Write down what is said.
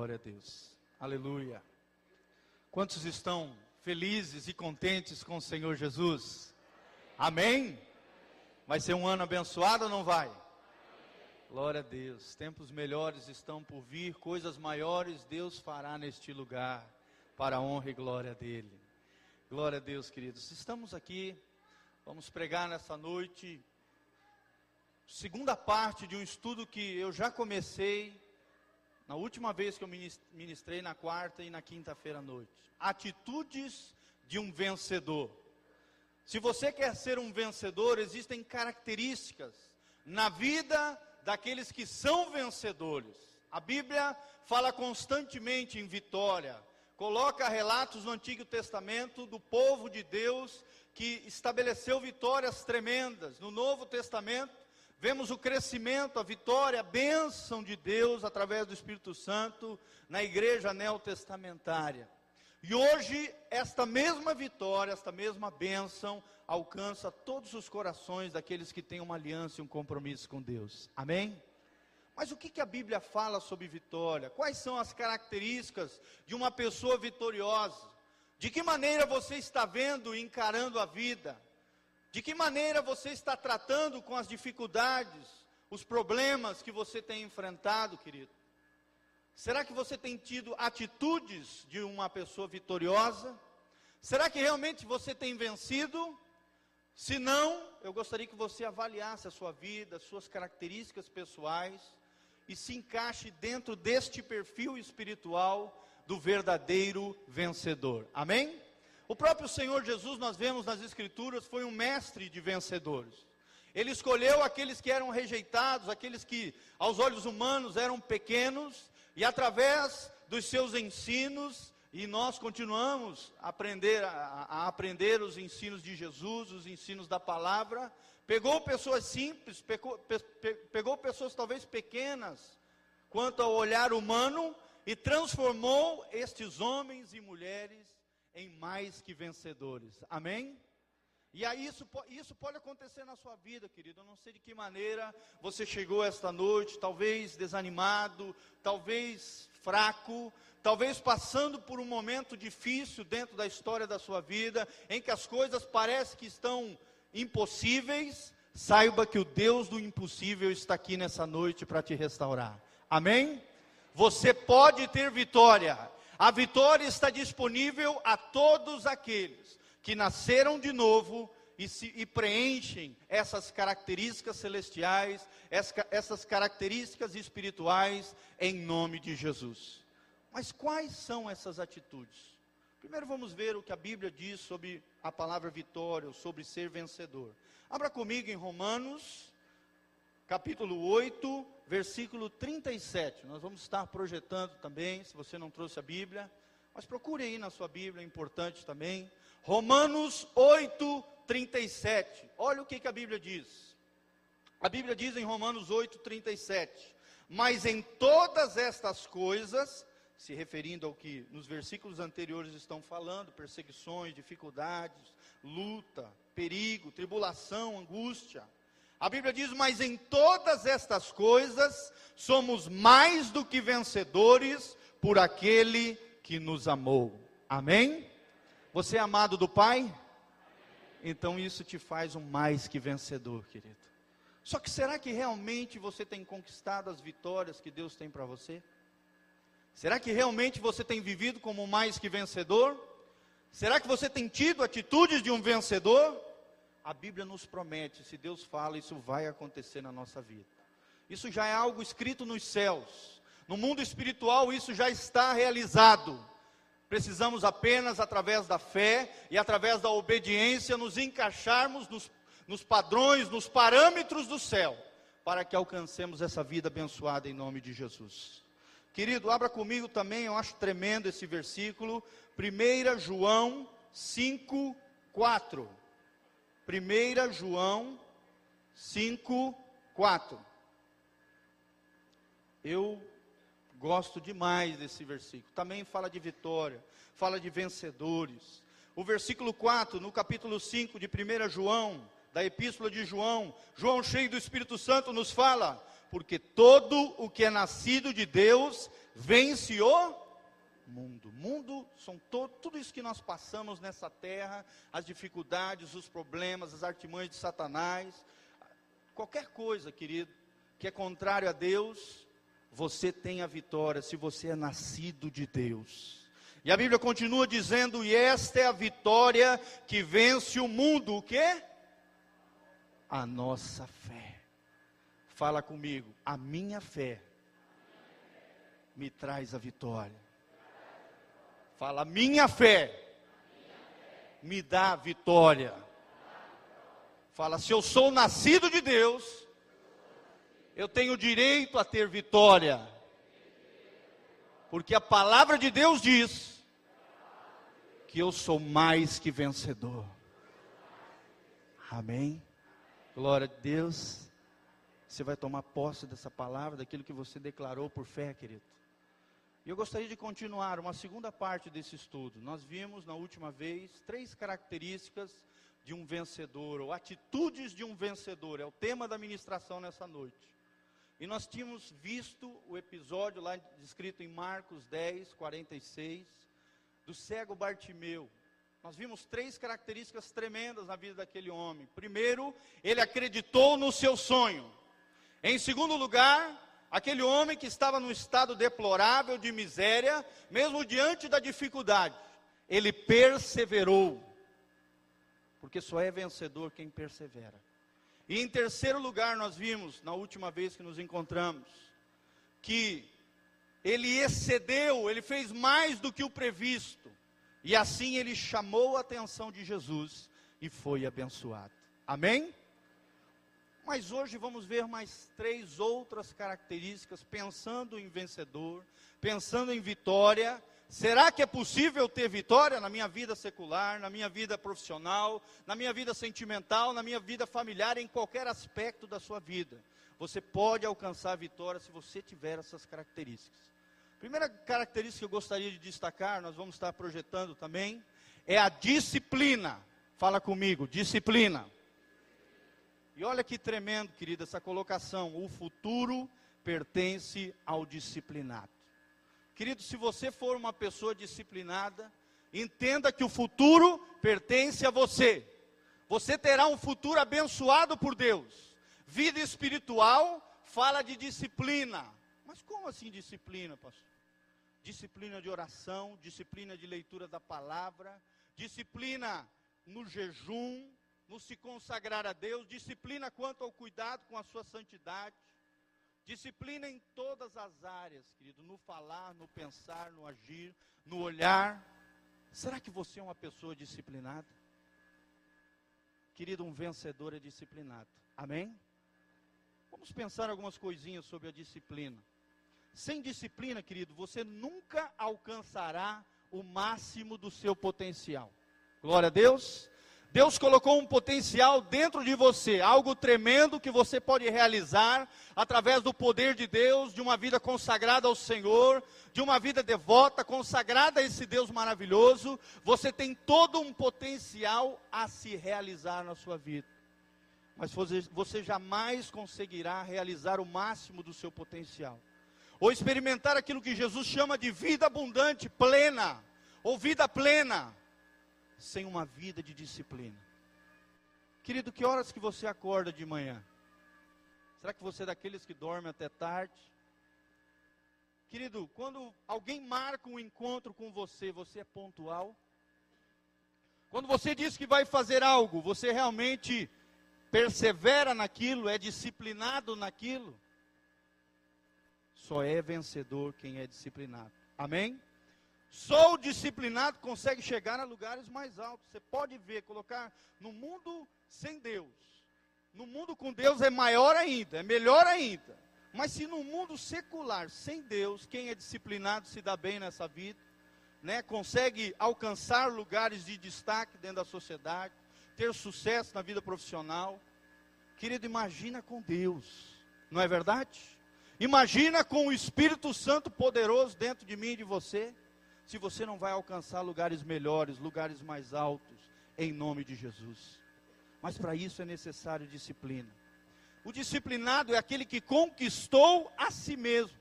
Glória a Deus. Aleluia. Quantos estão felizes e contentes com o Senhor Jesus? Amém? Vai ser um ano abençoado ou não vai? Glória a Deus. Tempos melhores estão por vir, coisas maiores Deus fará neste lugar, para a honra e glória dele. Glória a Deus, queridos. Estamos aqui, vamos pregar nessa noite, segunda parte de um estudo que eu já comecei na última vez que eu ministrei na quarta e na quinta-feira à noite. Atitudes de um vencedor. Se você quer ser um vencedor, existem características na vida daqueles que são vencedores. A Bíblia fala constantemente em vitória, coloca relatos no Antigo Testamento do povo de Deus que estabeleceu vitórias tremendas. No Novo Testamento, Vemos o crescimento, a vitória, a bênção de Deus através do Espírito Santo na igreja neotestamentária. E hoje, esta mesma vitória, esta mesma bênção, alcança todos os corações daqueles que têm uma aliança e um compromisso com Deus. Amém? Mas o que, que a Bíblia fala sobre vitória? Quais são as características de uma pessoa vitoriosa? De que maneira você está vendo e encarando a vida? De que maneira você está tratando com as dificuldades, os problemas que você tem enfrentado, querido? Será que você tem tido atitudes de uma pessoa vitoriosa? Será que realmente você tem vencido? Se não, eu gostaria que você avaliasse a sua vida, as suas características pessoais e se encaixe dentro deste perfil espiritual do verdadeiro vencedor. Amém? O próprio Senhor Jesus, nós vemos nas Escrituras, foi um mestre de vencedores. Ele escolheu aqueles que eram rejeitados, aqueles que aos olhos humanos eram pequenos, e através dos seus ensinos, e nós continuamos a aprender, a, a aprender os ensinos de Jesus, os ensinos da palavra, pegou pessoas simples, pegou, pe, pegou pessoas talvez pequenas, quanto ao olhar humano, e transformou estes homens e mulheres em mais que vencedores. Amém? E aí isso, isso pode acontecer na sua vida, querido. Eu não sei de que maneira você chegou esta noite, talvez desanimado, talvez fraco, talvez passando por um momento difícil dentro da história da sua vida, em que as coisas parecem que estão impossíveis. Saiba que o Deus do impossível está aqui nessa noite para te restaurar. Amém? Você pode ter vitória. A vitória está disponível a todos aqueles que nasceram de novo e, se, e preenchem essas características celestiais, essas características espirituais, em nome de Jesus. Mas quais são essas atitudes? Primeiro vamos ver o que a Bíblia diz sobre a palavra vitória, sobre ser vencedor. Abra comigo em Romanos, capítulo 8, versículo 37. Nós vamos estar projetando também, se você não trouxe a Bíblia, mas procure aí na sua Bíblia, é importante também. Romanos 8, 37. Olha o que, que a Bíblia diz. A Bíblia diz em Romanos 8, 37. Mas em todas estas coisas, se referindo ao que nos versículos anteriores estão falando, perseguições, dificuldades, luta, perigo, tribulação, angústia, a Bíblia diz: Mas em todas estas coisas somos mais do que vencedores por aquele que nos amou. Amém? Você é amado do Pai? Então isso te faz um mais que vencedor, querido. Só que será que realmente você tem conquistado as vitórias que Deus tem para você? Será que realmente você tem vivido como mais que vencedor? Será que você tem tido atitudes de um vencedor? A Bíblia nos promete, se Deus fala, isso vai acontecer na nossa vida. Isso já é algo escrito nos céus. No mundo espiritual, isso já está realizado. Precisamos apenas, através da fé e através da obediência, nos encaixarmos nos, nos padrões, nos parâmetros do céu, para que alcancemos essa vida abençoada em nome de Jesus. Querido, abra comigo também, eu acho tremendo esse versículo, 1 João 5, 4. 1 João 5, 4. Eu gosto demais desse versículo. Também fala de vitória, fala de vencedores. O versículo 4, no capítulo 5 de 1 João, da epístola de João, João cheio do Espírito Santo nos fala: porque todo o que é nascido de Deus vence o mundo. Mundo são to, tudo isso que nós passamos nessa terra, as dificuldades, os problemas, as artimanhas de Satanás, qualquer coisa, querido, que é contrário a Deus, você tem a vitória se você é nascido de Deus. E a Bíblia continua dizendo: "E esta é a vitória que vence o mundo", o quê? A nossa fé. Fala comigo, a minha fé me traz a vitória. Fala, minha fé me dá vitória. Fala, se eu sou nascido de Deus, eu tenho direito a ter vitória. Porque a palavra de Deus diz que eu sou mais que vencedor. Amém? Glória a Deus. Você vai tomar posse dessa palavra, daquilo que você declarou por fé, querido. E eu gostaria de continuar uma segunda parte desse estudo. Nós vimos na última vez três características de um vencedor, ou atitudes de um vencedor, é o tema da ministração nessa noite. E nós tínhamos visto o episódio lá descrito em Marcos 10, 46, do cego Bartimeu. Nós vimos três características tremendas na vida daquele homem. Primeiro, ele acreditou no seu sonho. Em segundo lugar, aquele homem que estava num estado deplorável de miséria, mesmo diante da dificuldade, ele perseverou. Porque só é vencedor quem persevera. E em terceiro lugar, nós vimos, na última vez que nos encontramos, que ele excedeu, ele fez mais do que o previsto. E assim ele chamou a atenção de Jesus e foi abençoado. Amém? Mas hoje vamos ver mais três outras características, pensando em vencedor, pensando em vitória. Será que é possível ter vitória na minha vida secular, na minha vida profissional, na minha vida sentimental, na minha vida familiar, em qualquer aspecto da sua vida? Você pode alcançar a vitória se você tiver essas características. Primeira característica que eu gostaria de destacar, nós vamos estar projetando também, é a disciplina. Fala comigo, disciplina. E olha que tremendo, querida, essa colocação. O futuro pertence ao disciplinado. Querido, se você for uma pessoa disciplinada, entenda que o futuro pertence a você. Você terá um futuro abençoado por Deus. Vida espiritual fala de disciplina. Mas como assim disciplina, pastor? Disciplina de oração, disciplina de leitura da palavra, disciplina no jejum, no se consagrar a Deus, disciplina quanto ao cuidado com a sua santidade, disciplina em todas as áreas, querido, no falar, no pensar, no agir, no olhar. Será que você é uma pessoa disciplinada? Querido, um vencedor é disciplinado. Amém? Vamos pensar algumas coisinhas sobre a disciplina. Sem disciplina, querido, você nunca alcançará o máximo do seu potencial. Glória a Deus. Deus colocou um potencial dentro de você, algo tremendo que você pode realizar através do poder de Deus, de uma vida consagrada ao Senhor, de uma vida devota, consagrada a esse Deus maravilhoso. Você tem todo um potencial a se realizar na sua vida. Mas você, jamais conseguirá realizar o máximo do seu potencial, ou experimentar aquilo que Jesus chama de vida abundante, plena, ou vida plena sem uma vida de disciplina. Querido, que horas que você acorda de manhã? Será que você é daqueles que dorme até tarde? Querido, quando alguém marca um encontro com você, você é pontual? Quando você diz que vai fazer algo, você realmente persevera naquilo, é disciplinado naquilo? Só é vencedor quem é disciplinado. Amém? Só o disciplinado consegue chegar a lugares mais altos. Você pode ver, colocar no mundo sem Deus. No mundo com Deus é maior ainda, é melhor ainda. Mas se no mundo secular, sem Deus, quem é disciplinado se dá bem nessa vida, né? consegue alcançar lugares de destaque dentro da sociedade, ter sucesso na vida profissional. Querido, imagina com Deus, não é verdade? Imagina com o Espírito Santo poderoso dentro de mim e de você se você não vai alcançar lugares melhores, lugares mais altos, em nome de Jesus. Mas para isso é necessário disciplina. O disciplinado é aquele que conquistou a si mesmo.